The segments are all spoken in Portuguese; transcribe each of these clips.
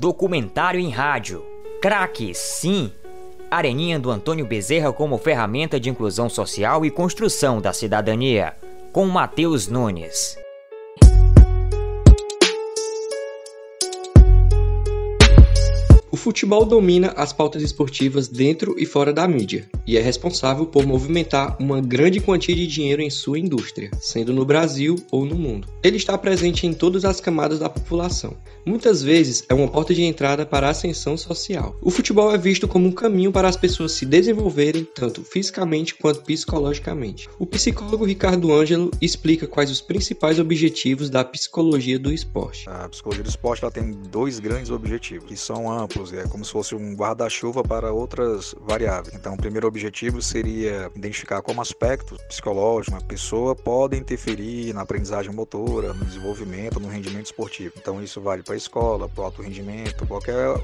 Documentário em rádio. Craque, sim. Areninha do Antônio Bezerra como ferramenta de inclusão social e construção da cidadania. Com Matheus Nunes. Futebol domina as pautas esportivas dentro e fora da mídia e é responsável por movimentar uma grande quantia de dinheiro em sua indústria, sendo no Brasil ou no mundo. Ele está presente em todas as camadas da população. Muitas vezes é uma porta de entrada para a ascensão social. O futebol é visto como um caminho para as pessoas se desenvolverem tanto fisicamente quanto psicologicamente. O psicólogo Ricardo Ângelo explica quais os principais objetivos da psicologia do esporte. A psicologia do esporte ela tem dois grandes objetivos, que são amplos é como se fosse um guarda-chuva para outras variáveis. Então, o primeiro objetivo seria identificar como aspectos psicológicos uma pessoa pode interferir na aprendizagem motora, no desenvolvimento, no rendimento esportivo. Então, isso vale para a escola, para o alto rendimento, qualquer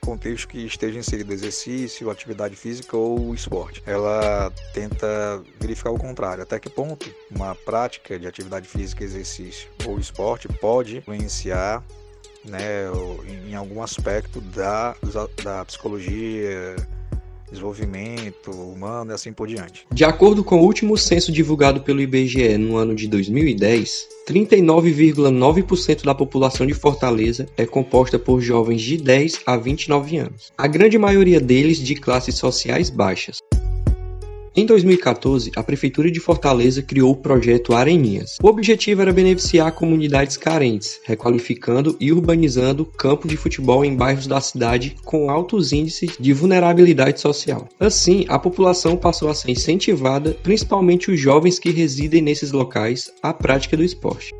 contexto que esteja inserido exercício, atividade física ou esporte. Ela tenta verificar o contrário, até que ponto uma prática de atividade física, exercício ou esporte pode influenciar né, em algum aspecto da, da psicologia, desenvolvimento humano e assim por diante. De acordo com o último censo divulgado pelo IBGE no ano de 2010, 39,9% da população de Fortaleza é composta por jovens de 10 a 29 anos, a grande maioria deles de classes sociais baixas. Em 2014, a Prefeitura de Fortaleza criou o projeto Areninhas. O objetivo era beneficiar comunidades carentes, requalificando e urbanizando campos de futebol em bairros da cidade com altos índices de vulnerabilidade social. Assim, a população passou a ser incentivada, principalmente os jovens que residem nesses locais, à prática do esporte.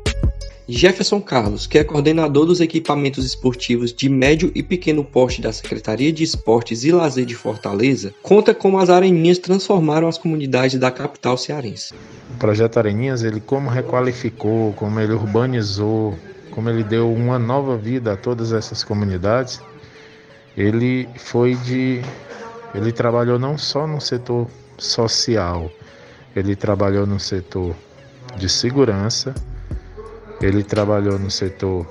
Jefferson Carlos, que é coordenador dos equipamentos esportivos de médio e pequeno porte da Secretaria de Esportes e Lazer de Fortaleza, conta como as Areninhas transformaram as comunidades da capital cearense. O projeto Areninhas, ele como requalificou, como ele urbanizou, como ele deu uma nova vida a todas essas comunidades, ele foi de ele trabalhou não só no setor social, ele trabalhou no setor de segurança, ele trabalhou no setor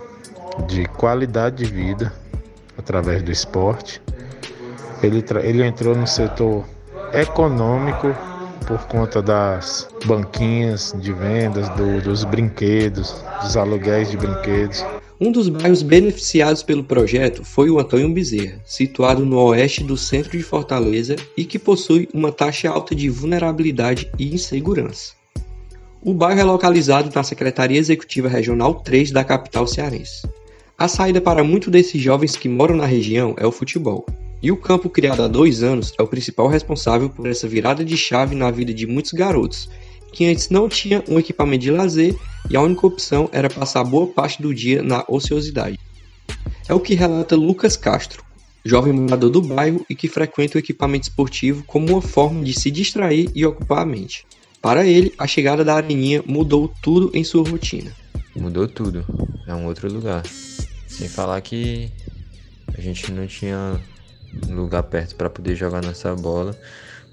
de qualidade de vida através do esporte. Ele, ele entrou no setor econômico por conta das banquinhas de vendas, do, dos brinquedos, dos aluguéis de brinquedos. Um dos bairros beneficiados pelo projeto foi o Antônio Bezerra, situado no oeste do centro de Fortaleza e que possui uma taxa alta de vulnerabilidade e insegurança. O bairro é localizado na Secretaria Executiva Regional 3 da capital cearense. A saída para muitos desses jovens que moram na região é o futebol. E o campo criado há dois anos é o principal responsável por essa virada de chave na vida de muitos garotos, que antes não tinham um equipamento de lazer e a única opção era passar boa parte do dia na ociosidade. É o que relata Lucas Castro, jovem morador do bairro e que frequenta o equipamento esportivo como uma forma de se distrair e ocupar a mente. Para ele, a chegada da Areninha mudou tudo em sua rotina. Mudou tudo, é um outro lugar. Sem falar que a gente não tinha lugar perto para poder jogar nossa bola,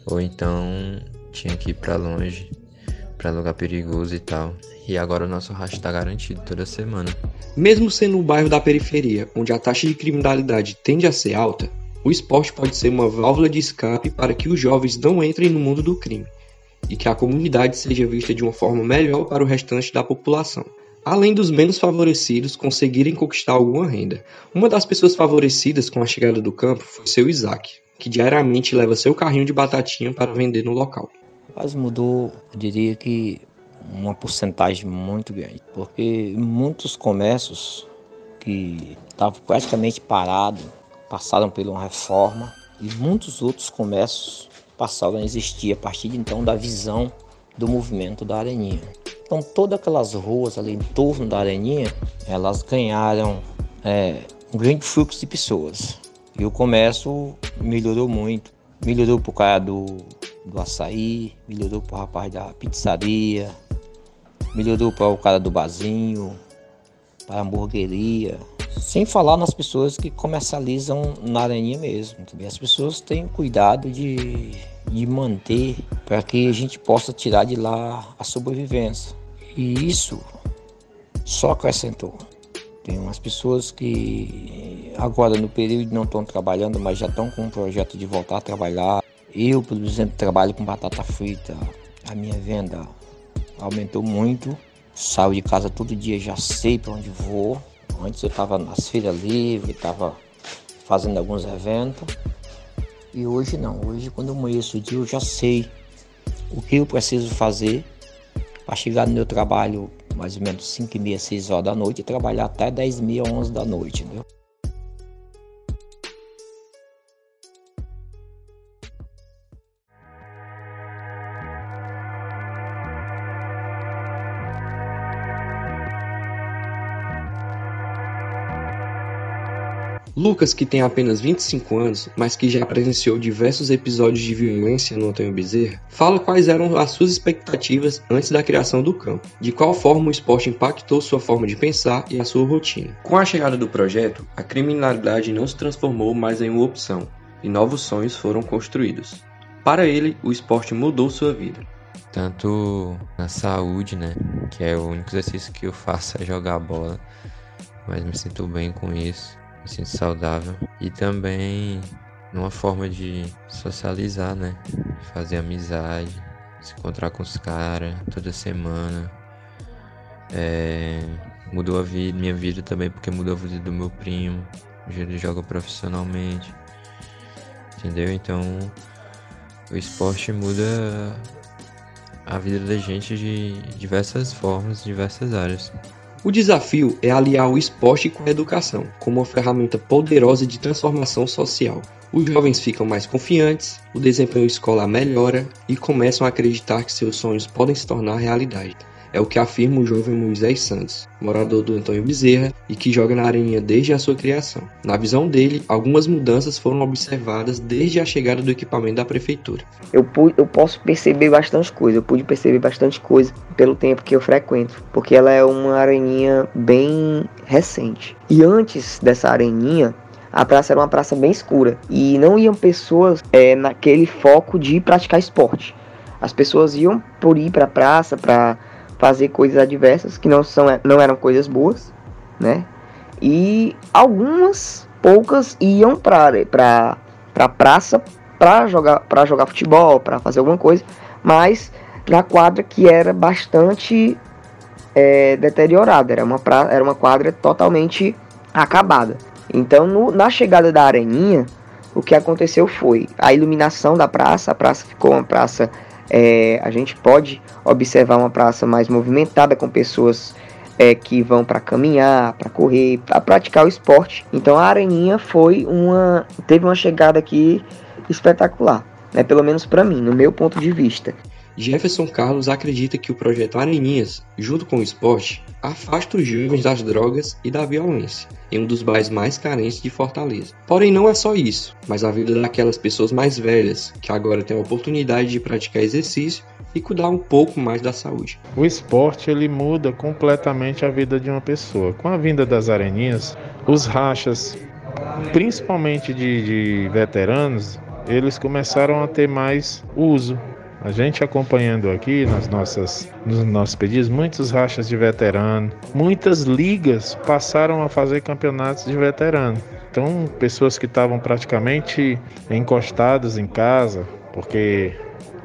ou então tinha que ir para longe, para lugar perigoso e tal. E agora o nosso rastro está garantido toda semana. Mesmo sendo um bairro da periferia, onde a taxa de criminalidade tende a ser alta, o esporte pode ser uma válvula de escape para que os jovens não entrem no mundo do crime e que a comunidade seja vista de uma forma melhor para o restante da população. Além dos menos favorecidos conseguirem conquistar alguma renda. Uma das pessoas favorecidas com a chegada do campo foi seu Isaac, que diariamente leva seu carrinho de batatinha para vender no local. Mas mudou, eu diria que uma porcentagem muito grande, porque muitos comércios que estavam praticamente parados passaram por uma reforma e muitos outros comércios passaram a existir a partir de então da visão do movimento da Areninha. Então todas aquelas ruas ali em torno da Areninha, elas ganharam é, um grande fluxo de pessoas. E o comércio melhorou muito. Melhorou pro cara do, do açaí, melhorou pro rapaz da pizzaria, melhorou para o cara do barzinho, para a hamburgueria, sem falar nas pessoas que comercializam na areninha mesmo. Entendeu? As pessoas têm cuidado de, de manter para que a gente possa tirar de lá a sobrevivência. E isso só acrescentou. Tem umas pessoas que agora no período não estão trabalhando, mas já estão com um projeto de voltar a trabalhar. Eu, por exemplo, trabalho com batata frita. A minha venda aumentou muito. Saio de casa todo dia, já sei para onde vou. Antes eu estava nas feiras livres, estava fazendo alguns eventos. E hoje não. Hoje, quando eu amanheço o dia, eu já sei o que eu preciso fazer para chegar no meu trabalho mais ou menos 5 e meia, 6 horas da noite e trabalhar até 10 e meia, 11 da noite, entendeu? Lucas, que tem apenas 25 anos, mas que já presenciou diversos episódios de violência no Antônio Bezerra, fala quais eram as suas expectativas antes da criação do campo, de qual forma o esporte impactou sua forma de pensar e a sua rotina. Com a chegada do projeto, a criminalidade não se transformou mais em uma opção, e novos sonhos foram construídos. Para ele, o esporte mudou sua vida. Tanto na saúde, né? Que é o único exercício que eu faço é jogar bola. Mas me sinto bem com isso sinto saudável. E também numa forma de socializar, né? Fazer amizade, se encontrar com os caras toda semana. É, mudou a vida, minha vida também, porque mudou a vida do meu primo. Hoje ele joga profissionalmente. Entendeu? Então o esporte muda a vida da gente de diversas formas, diversas áreas. O desafio é aliar o esporte com a educação, como uma ferramenta poderosa de transformação social. Os jovens ficam mais confiantes, o desempenho escolar melhora e começam a acreditar que seus sonhos podem se tornar realidade. É o que afirma o jovem Moisés Santos, morador do Antônio Bezerra e que joga na Areninha desde a sua criação. Na visão dele, algumas mudanças foram observadas desde a chegada do equipamento da prefeitura. Eu, pude, eu posso perceber bastante coisa, eu pude perceber bastante coisa pelo tempo que eu frequento, porque ela é uma areninha bem recente. E antes dessa areninha, a praça era uma praça bem escura e não iam pessoas é, naquele foco de praticar esporte. As pessoas iam por ir para a praça para fazer coisas adversas que não são não eram coisas boas, né? E algumas poucas iam para para para praça para jogar para jogar futebol, para fazer alguma coisa, mas na quadra que era bastante é, deteriorada, era uma pra, era uma quadra totalmente acabada. Então, no, na chegada da areninha, o que aconteceu foi a iluminação da praça, a praça ficou uma praça é, a gente pode observar uma praça mais movimentada com pessoas é, que vão para caminhar, para correr, para praticar o esporte. Então a Areninha foi uma teve uma chegada aqui espetacular, né? Pelo menos para mim, no meu ponto de vista. Jefferson Carlos acredita que o projeto Areninhas, junto com o esporte, afasta os jovens das drogas e da violência, em um dos bairros mais carentes de Fortaleza. Porém, não é só isso, mas a vida daquelas pessoas mais velhas, que agora têm a oportunidade de praticar exercício e cuidar um pouco mais da saúde. O esporte ele muda completamente a vida de uma pessoa. Com a vinda das areninhas, os rachas, principalmente de, de veteranos, eles começaram a ter mais uso a gente acompanhando aqui nas nossas, nos nossos pedidos, muitos rachas de veterano, muitas ligas passaram a fazer campeonatos de veterano. Então, pessoas que estavam praticamente encostadas em casa, porque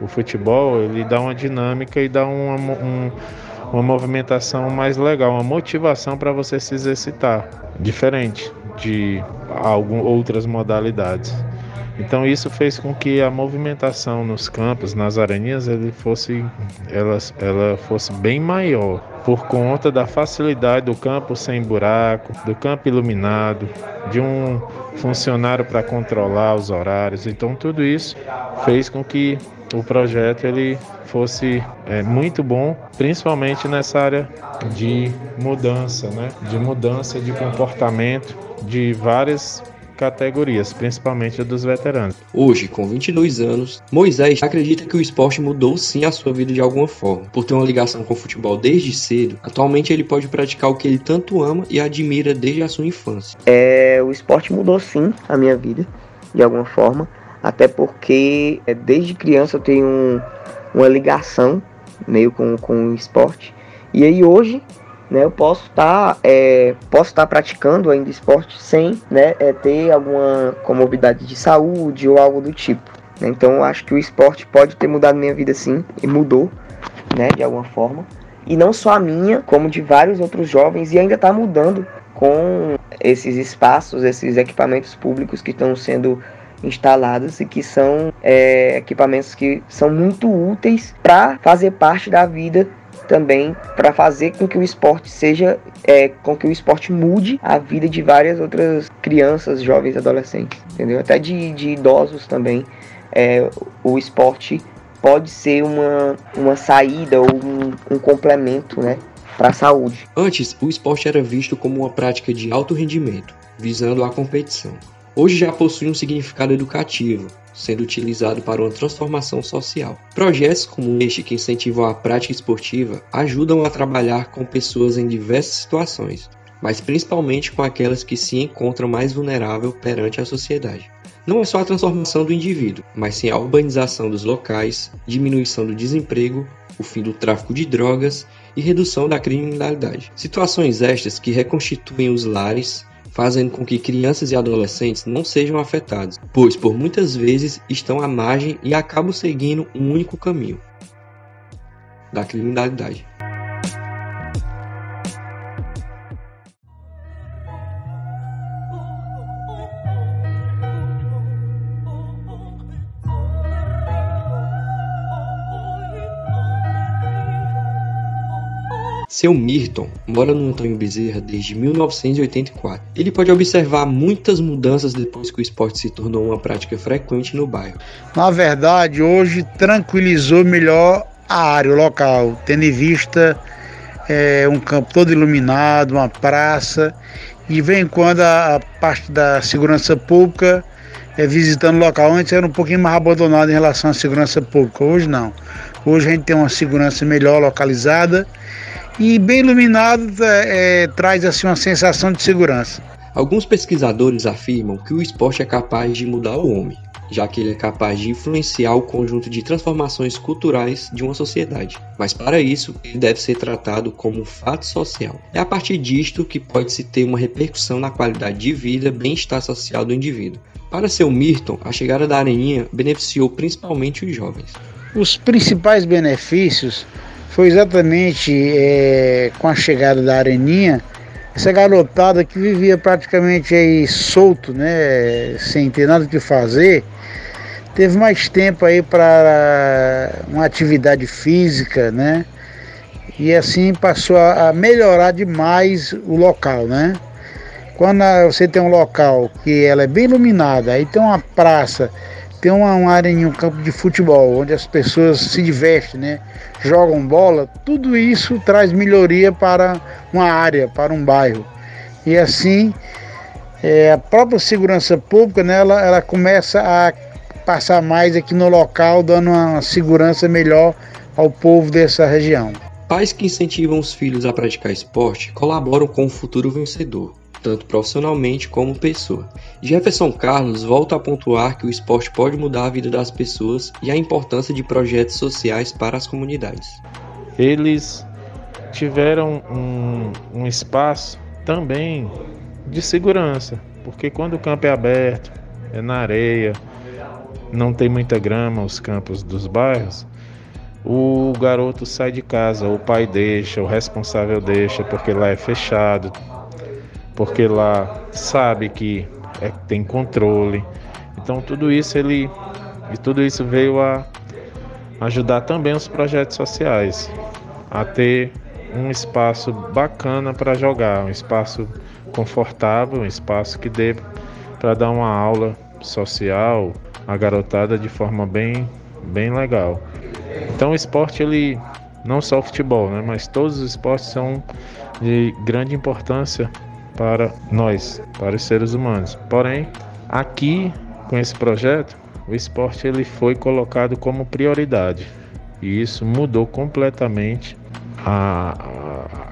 o futebol ele dá uma dinâmica e dá uma, um, uma movimentação mais legal, uma motivação para você se exercitar, diferente de algumas outras modalidades. Então isso fez com que a movimentação nos campos, nas areninhas, ele fosse, ela, ela fosse bem maior, por conta da facilidade do campo sem buraco, do campo iluminado, de um funcionário para controlar os horários. Então tudo isso fez com que o projeto ele fosse é, muito bom, principalmente nessa área de mudança, né? de mudança de comportamento de várias categorias, principalmente a dos veteranos. Hoje, com 22 anos, Moisés acredita que o esporte mudou sim a sua vida de alguma forma. Por ter uma ligação com o futebol desde cedo, atualmente ele pode praticar o que ele tanto ama e admira desde a sua infância. É, o esporte mudou sim a minha vida, de alguma forma, até porque é, desde criança eu tenho um, uma ligação meio com, com o esporte. E aí hoje né, eu posso estar tá, é, posso estar tá praticando ainda esporte sem né, é, ter alguma comorbidade de saúde ou algo do tipo. Né? Então eu acho que o esporte pode ter mudado minha vida sim, e mudou, né, de alguma forma. E não só a minha, como de vários outros jovens, e ainda está mudando com esses espaços, esses equipamentos públicos que estão sendo instalados e que são é, equipamentos que são muito úteis para fazer parte da vida também para fazer com que o esporte seja, é, com que o esporte mude a vida de várias outras crianças, jovens, adolescentes, entendeu? Até de, de idosos também. É, o esporte pode ser uma, uma saída ou um, um complemento, né? Para a saúde. Antes, o esporte era visto como uma prática de alto rendimento, visando a competição. Hoje já possui um significado educativo, sendo utilizado para uma transformação social. Projetos como este que incentivam a prática esportiva ajudam a trabalhar com pessoas em diversas situações, mas principalmente com aquelas que se encontram mais vulneráveis perante a sociedade. Não é só a transformação do indivíduo, mas sim a urbanização dos locais, diminuição do desemprego, o fim do tráfico de drogas e redução da criminalidade. Situações estas que reconstituem os lares, fazendo com que crianças e adolescentes não sejam afetados, pois por muitas vezes estão à margem e acabam seguindo um único caminho da criminalidade. Seu Mirton mora no Antônio Bezerra desde 1984. Ele pode observar muitas mudanças depois que o esporte se tornou uma prática frequente no bairro. Na verdade, hoje tranquilizou melhor a área, o local, tendo em vista é, um campo todo iluminado, uma praça, e vem quando a, a parte da segurança pública é, visitando o local. Antes era um pouquinho mais abandonado em relação à segurança pública, hoje não. Hoje a gente tem uma segurança melhor localizada e bem iluminado é, é, traz assim uma sensação de segurança. Alguns pesquisadores afirmam que o esporte é capaz de mudar o homem, já que ele é capaz de influenciar o conjunto de transformações culturais de uma sociedade. Mas para isso, ele deve ser tratado como um fato social. É a partir disto que pode-se ter uma repercussão na qualidade de vida e bem-estar social do indivíduo. Para seu Milton, a chegada da Areninha beneficiou principalmente os jovens. Os principais benefícios foi exatamente é, com a chegada da Areninha, essa garotada que vivia praticamente aí solto, né, sem ter nada que fazer, teve mais tempo aí para uma atividade física, né? E assim passou a melhorar demais o local, né? Quando você tem um local que ela é bem iluminada, aí tem uma praça tem uma, uma área em um campo de futebol, onde as pessoas se divertem, né? jogam bola, tudo isso traz melhoria para uma área, para um bairro. E assim, é, a própria segurança pública, né, ela, ela começa a passar mais aqui no local, dando uma segurança melhor ao povo dessa região. Pais que incentivam os filhos a praticar esporte colaboram com o futuro vencedor tanto profissionalmente como pessoa. Jefferson Carlos volta a pontuar que o esporte pode mudar a vida das pessoas e a importância de projetos sociais para as comunidades. Eles tiveram um, um espaço também de segurança, porque quando o campo é aberto, é na areia, não tem muita grama os campos dos bairros, o garoto sai de casa, o pai deixa, o responsável deixa, porque lá é fechado, porque lá sabe que é, tem controle. Então tudo isso ele e tudo isso veio a ajudar também os projetos sociais a ter um espaço bacana para jogar, um espaço confortável, um espaço que dê para dar uma aula social a garotada de forma bem bem legal. Então o esporte ele não só o futebol, né, mas todos os esportes são de grande importância para nós, para os seres humanos. Porém, aqui com esse projeto, o esporte ele foi colocado como prioridade e isso mudou completamente a,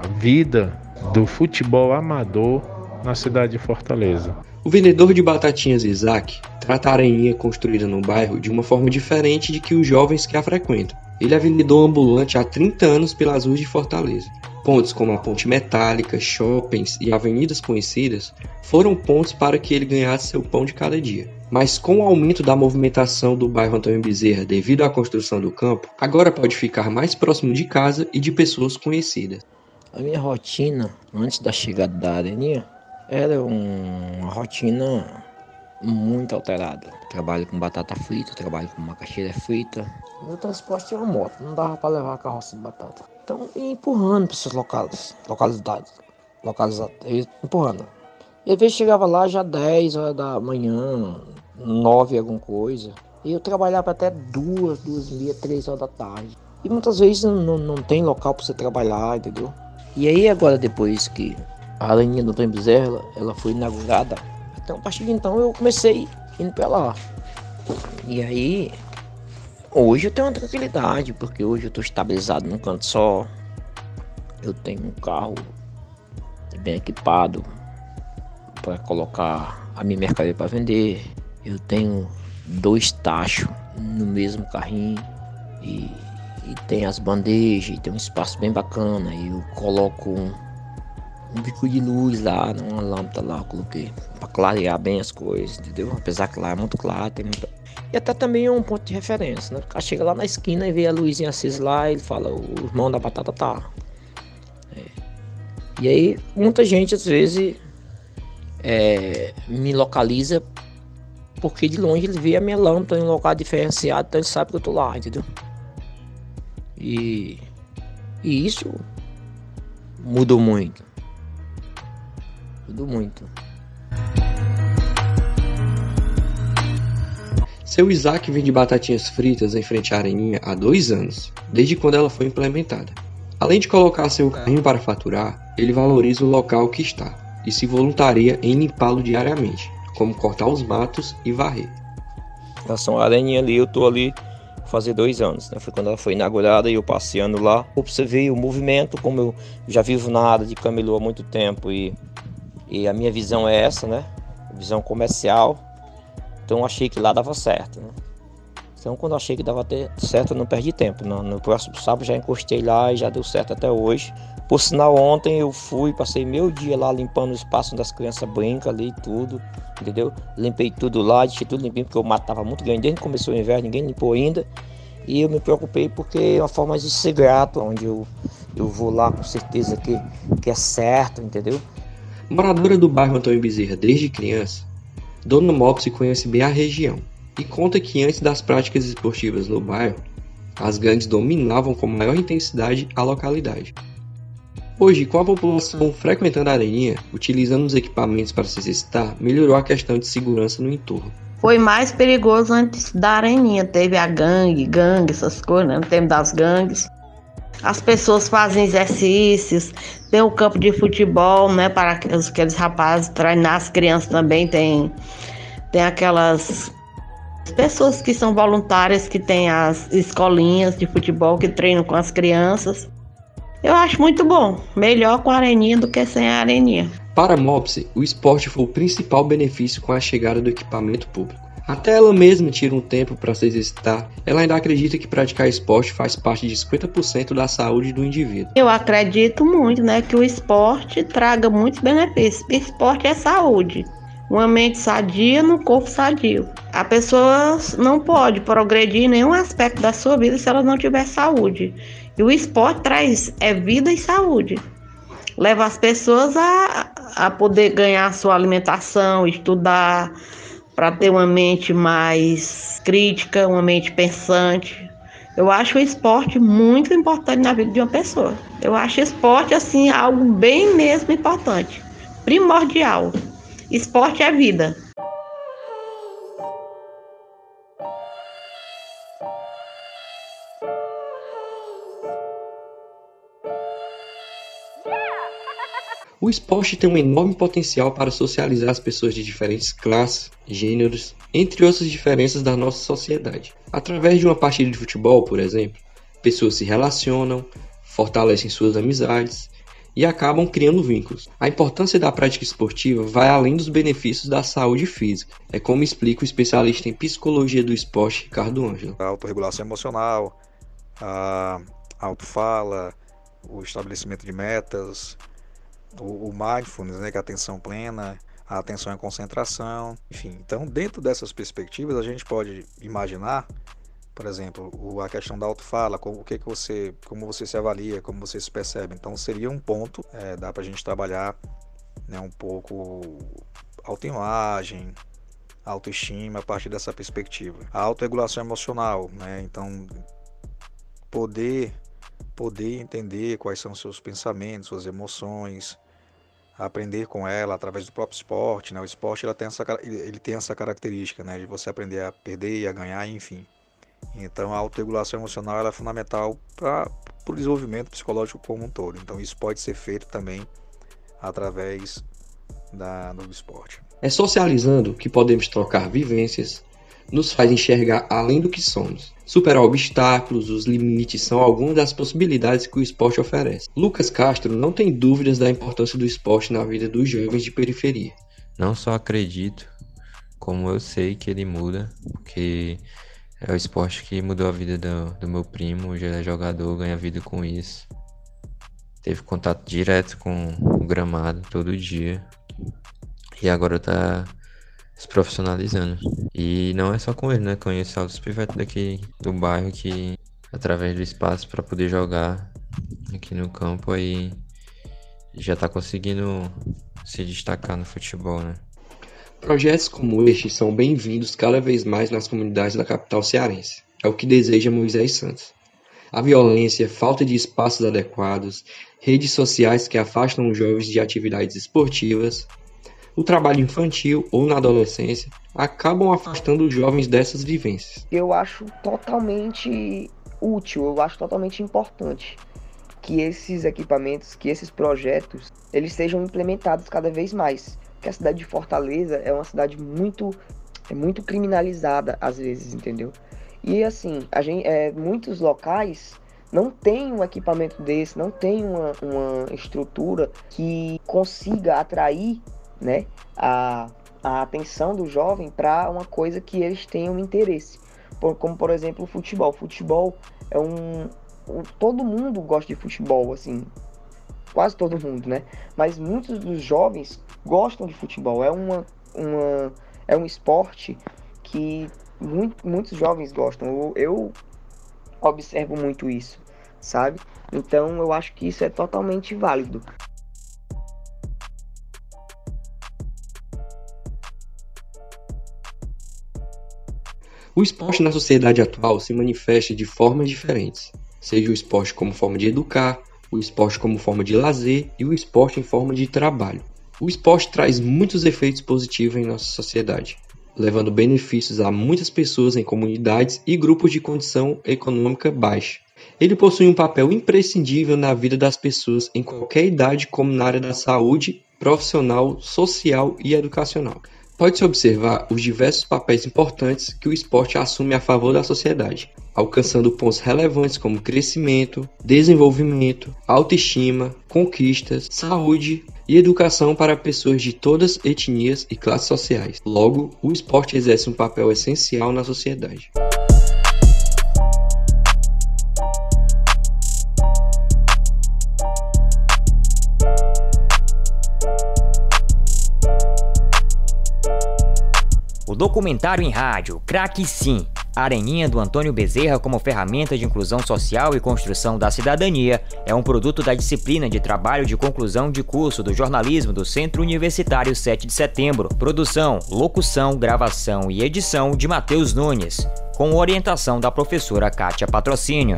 a vida do futebol amador na cidade de Fortaleza. O vendedor de batatinhas Isaac trata a areninha construída no bairro de uma forma diferente de que os jovens que a frequentam. Ele é vendedor ambulante há 30 anos pelas ruas de Fortaleza. Pontes como a Ponte Metálica, shoppings e avenidas conhecidas foram pontos para que ele ganhasse seu pão de cada dia. Mas com o aumento da movimentação do bairro Antônio Bezerra devido à construção do campo, agora pode ficar mais próximo de casa e de pessoas conhecidas. A minha rotina antes da chegada da areninha era uma rotina muito alterada. Trabalho com batata frita, trabalho com macaxeira frita. Meu transporte é uma moto, não dava para levar a carroça de batata. Então, empurrando para essas locais, localidades, localizadas, empurrando. E às vezes chegava lá já 10 horas da manhã, 9 alguma coisa. E eu trabalhava até duas, duas e meia, três horas da tarde. E muitas vezes não, não tem local para você trabalhar, entendeu? E aí agora depois que a Aranha do Trem Bezerra, ela foi inaugurada, então a partir de então eu comecei indo para lá. E aí, hoje eu tenho uma tranquilidade, porque hoje eu estou estabilizado num canto só. Eu tenho um carro bem equipado para colocar a minha mercadoria para vender. Eu tenho dois tachos no mesmo carrinho e, e tem as bandejas, tem um espaço bem bacana. E eu coloco um, um bico de luz lá, uma lâmpada lá, eu coloquei para clarear bem as coisas, entendeu? Apesar que lá é muito claro, tem muita... E até também é um ponto de referência, né? O cara chega lá na esquina e vê a luzinha acesa lá ele fala, o irmão da batata tá. É. E aí, muita gente às vezes é, me localiza porque de longe ele vê a minha lâmpada em um local diferenciado, então ele sabe que eu tô lá, entendeu? E, e isso mudou muito. Mudou muito. Seu Isaac vende batatinhas fritas em frente à Areninha há dois anos, desde quando ela foi implementada. Além de colocar seu carrinho para faturar, ele valoriza o local que está e se voluntaria em limpá-lo diariamente, como cortar os matos e varrer. Essa areninha ali, eu tô ali fazer dois anos, né? Foi quando ela foi inaugurada e eu passeando lá, observei o movimento, como eu já vivo na área de camelô há muito tempo e, e a minha visão é essa, né? Visão comercial, então achei que lá dava certo, né? Então quando achei que dava certo, eu não perdi tempo. No, no próximo sábado já encostei lá e já deu certo até hoje. Por sinal, ontem eu fui, passei meu dia lá limpando o espaço onde as crianças brincam ali tudo, entendeu? Limpei tudo lá, deixei tudo limpinho, porque mato estava muito grande. Desde que começou o inverno, ninguém limpou ainda. E eu me preocupei porque é uma forma de ser grato, onde eu, eu vou lá com certeza que, que é certo, entendeu? Moradora do bairro Antônio Bezerra desde criança, Dona Mopsy conhece bem a região e conta que antes das práticas esportivas no bairro, as gangues dominavam com maior intensidade a localidade. Hoje, com a população frequentando a areninha, utilizando os equipamentos para se exercitar, melhorou a questão de segurança no entorno. Foi mais perigoso antes da areninha, teve a gangue, gangue, essas coisas, né? no tempo das gangues. As pessoas fazem exercícios, tem o campo de futebol, né, para aqueles rapazes treinar as crianças também, tem, tem aquelas pessoas que são voluntárias que têm as escolinhas de futebol que treinam com as crianças. Eu acho muito bom, melhor com a areninha do que sem a areninha. Para a o esporte foi o principal benefício com a chegada do equipamento público. Até ela mesma tira um tempo para se exercitar, ela ainda acredita que praticar esporte faz parte de 50% da saúde do indivíduo. Eu acredito muito, né, que o esporte traga muitos benefícios. Esporte é saúde. Uma mente sadia no corpo sadio. A pessoa não pode progredir em nenhum aspecto da sua vida se ela não tiver saúde. E o esporte traz é vida e saúde. Leva as pessoas a, a poder ganhar sua alimentação, estudar, para ter uma mente mais crítica, uma mente pensante. Eu acho o esporte muito importante na vida de uma pessoa. Eu acho esporte assim algo bem mesmo importante, primordial. Esporte é vida. O esporte tem um enorme potencial para socializar as pessoas de diferentes classes, gêneros, entre outras diferenças da nossa sociedade. Através de uma partida de futebol, por exemplo, pessoas se relacionam, fortalecem suas amizades e acabam criando vínculos. A importância da prática esportiva vai além dos benefícios da saúde física, é como explica o especialista em psicologia do esporte Ricardo Ângelo. A autorregulação emocional, a autofala, o estabelecimento de metas, o, o mindfulness, né, que é a atenção plena, a atenção e concentração, enfim. Então, dentro dessas perspectivas, a gente pode imaginar, por exemplo, a questão da autofala, como, o que, que você, como você se avalia, como você se percebe. Então, seria um ponto, é, dá para a gente trabalhar né, um pouco autoimagem, autoestima a partir dessa perspectiva. A autorregulação emocional, né? Então, poder poder entender quais são seus pensamentos, suas emoções, aprender com ela através do próprio esporte, né? O esporte ela tem essa, ele tem essa característica, né? De você aprender a perder e a ganhar, enfim. Então a autorregulação emocional é fundamental para o desenvolvimento psicológico como um todo. Então isso pode ser feito também através da, do esporte. É socializando que podemos trocar vivências, nos faz enxergar além do que somos. Superar obstáculos, os limites são algumas das possibilidades que o esporte oferece. Lucas Castro não tem dúvidas da importância do esporte na vida dos jovens de periferia. Não só acredito, como eu sei que ele muda, porque é o esporte que mudou a vida do, do meu primo, ele é jogador, ganha vida com isso. Teve contato direto com o gramado todo dia. E agora tá se profissionalizando. E não é só com ele, né? Conheço outros pivetes daqui do bairro que, através do espaço para poder jogar aqui no campo, aí já tá conseguindo se destacar no futebol, né? Projetos como este são bem-vindos cada vez mais nas comunidades da capital cearense. É o que deseja Moisés Santos. A violência, falta de espaços adequados, redes sociais que afastam os jovens de atividades esportivas, o trabalho infantil ou na adolescência acabam afastando os jovens dessas vivências. Eu acho totalmente útil, eu acho totalmente importante que esses equipamentos, que esses projetos, eles sejam implementados cada vez mais. Porque a cidade de Fortaleza é uma cidade muito é muito criminalizada às vezes, entendeu? E assim, a gente, é, muitos locais não tem um equipamento desse, não tem uma, uma estrutura que consiga atrair né, a, a atenção do jovem para uma coisa que eles tenham interesse. Por, como, por exemplo, o futebol. O futebol é um, um. Todo mundo gosta de futebol, assim. Quase todo mundo, né? Mas muitos dos jovens gostam de futebol. É, uma, uma, é um esporte que muito, muitos jovens gostam. Eu, eu observo muito isso, sabe? Então eu acho que isso é totalmente válido. O esporte na sociedade atual se manifesta de formas diferentes, seja o esporte como forma de educar, o esporte como forma de lazer e o esporte em forma de trabalho. O esporte traz muitos efeitos positivos em nossa sociedade, levando benefícios a muitas pessoas em comunidades e grupos de condição econômica baixa. Ele possui um papel imprescindível na vida das pessoas em qualquer idade, como na área da saúde, profissional, social e educacional. Pode-se observar os diversos papéis importantes que o esporte assume a favor da sociedade, alcançando pontos relevantes como crescimento, desenvolvimento, autoestima, conquistas, saúde e educação para pessoas de todas etnias e classes sociais. Logo, o esporte exerce um papel essencial na sociedade. Documentário em rádio Craque Sim, Areninha do Antônio Bezerra como ferramenta de inclusão social e construção da cidadania é um produto da disciplina de trabalho de conclusão de curso do jornalismo do Centro Universitário 7 de Setembro. Produção, locução, gravação e edição de Matheus Nunes, com orientação da professora Kátia Patrocínio.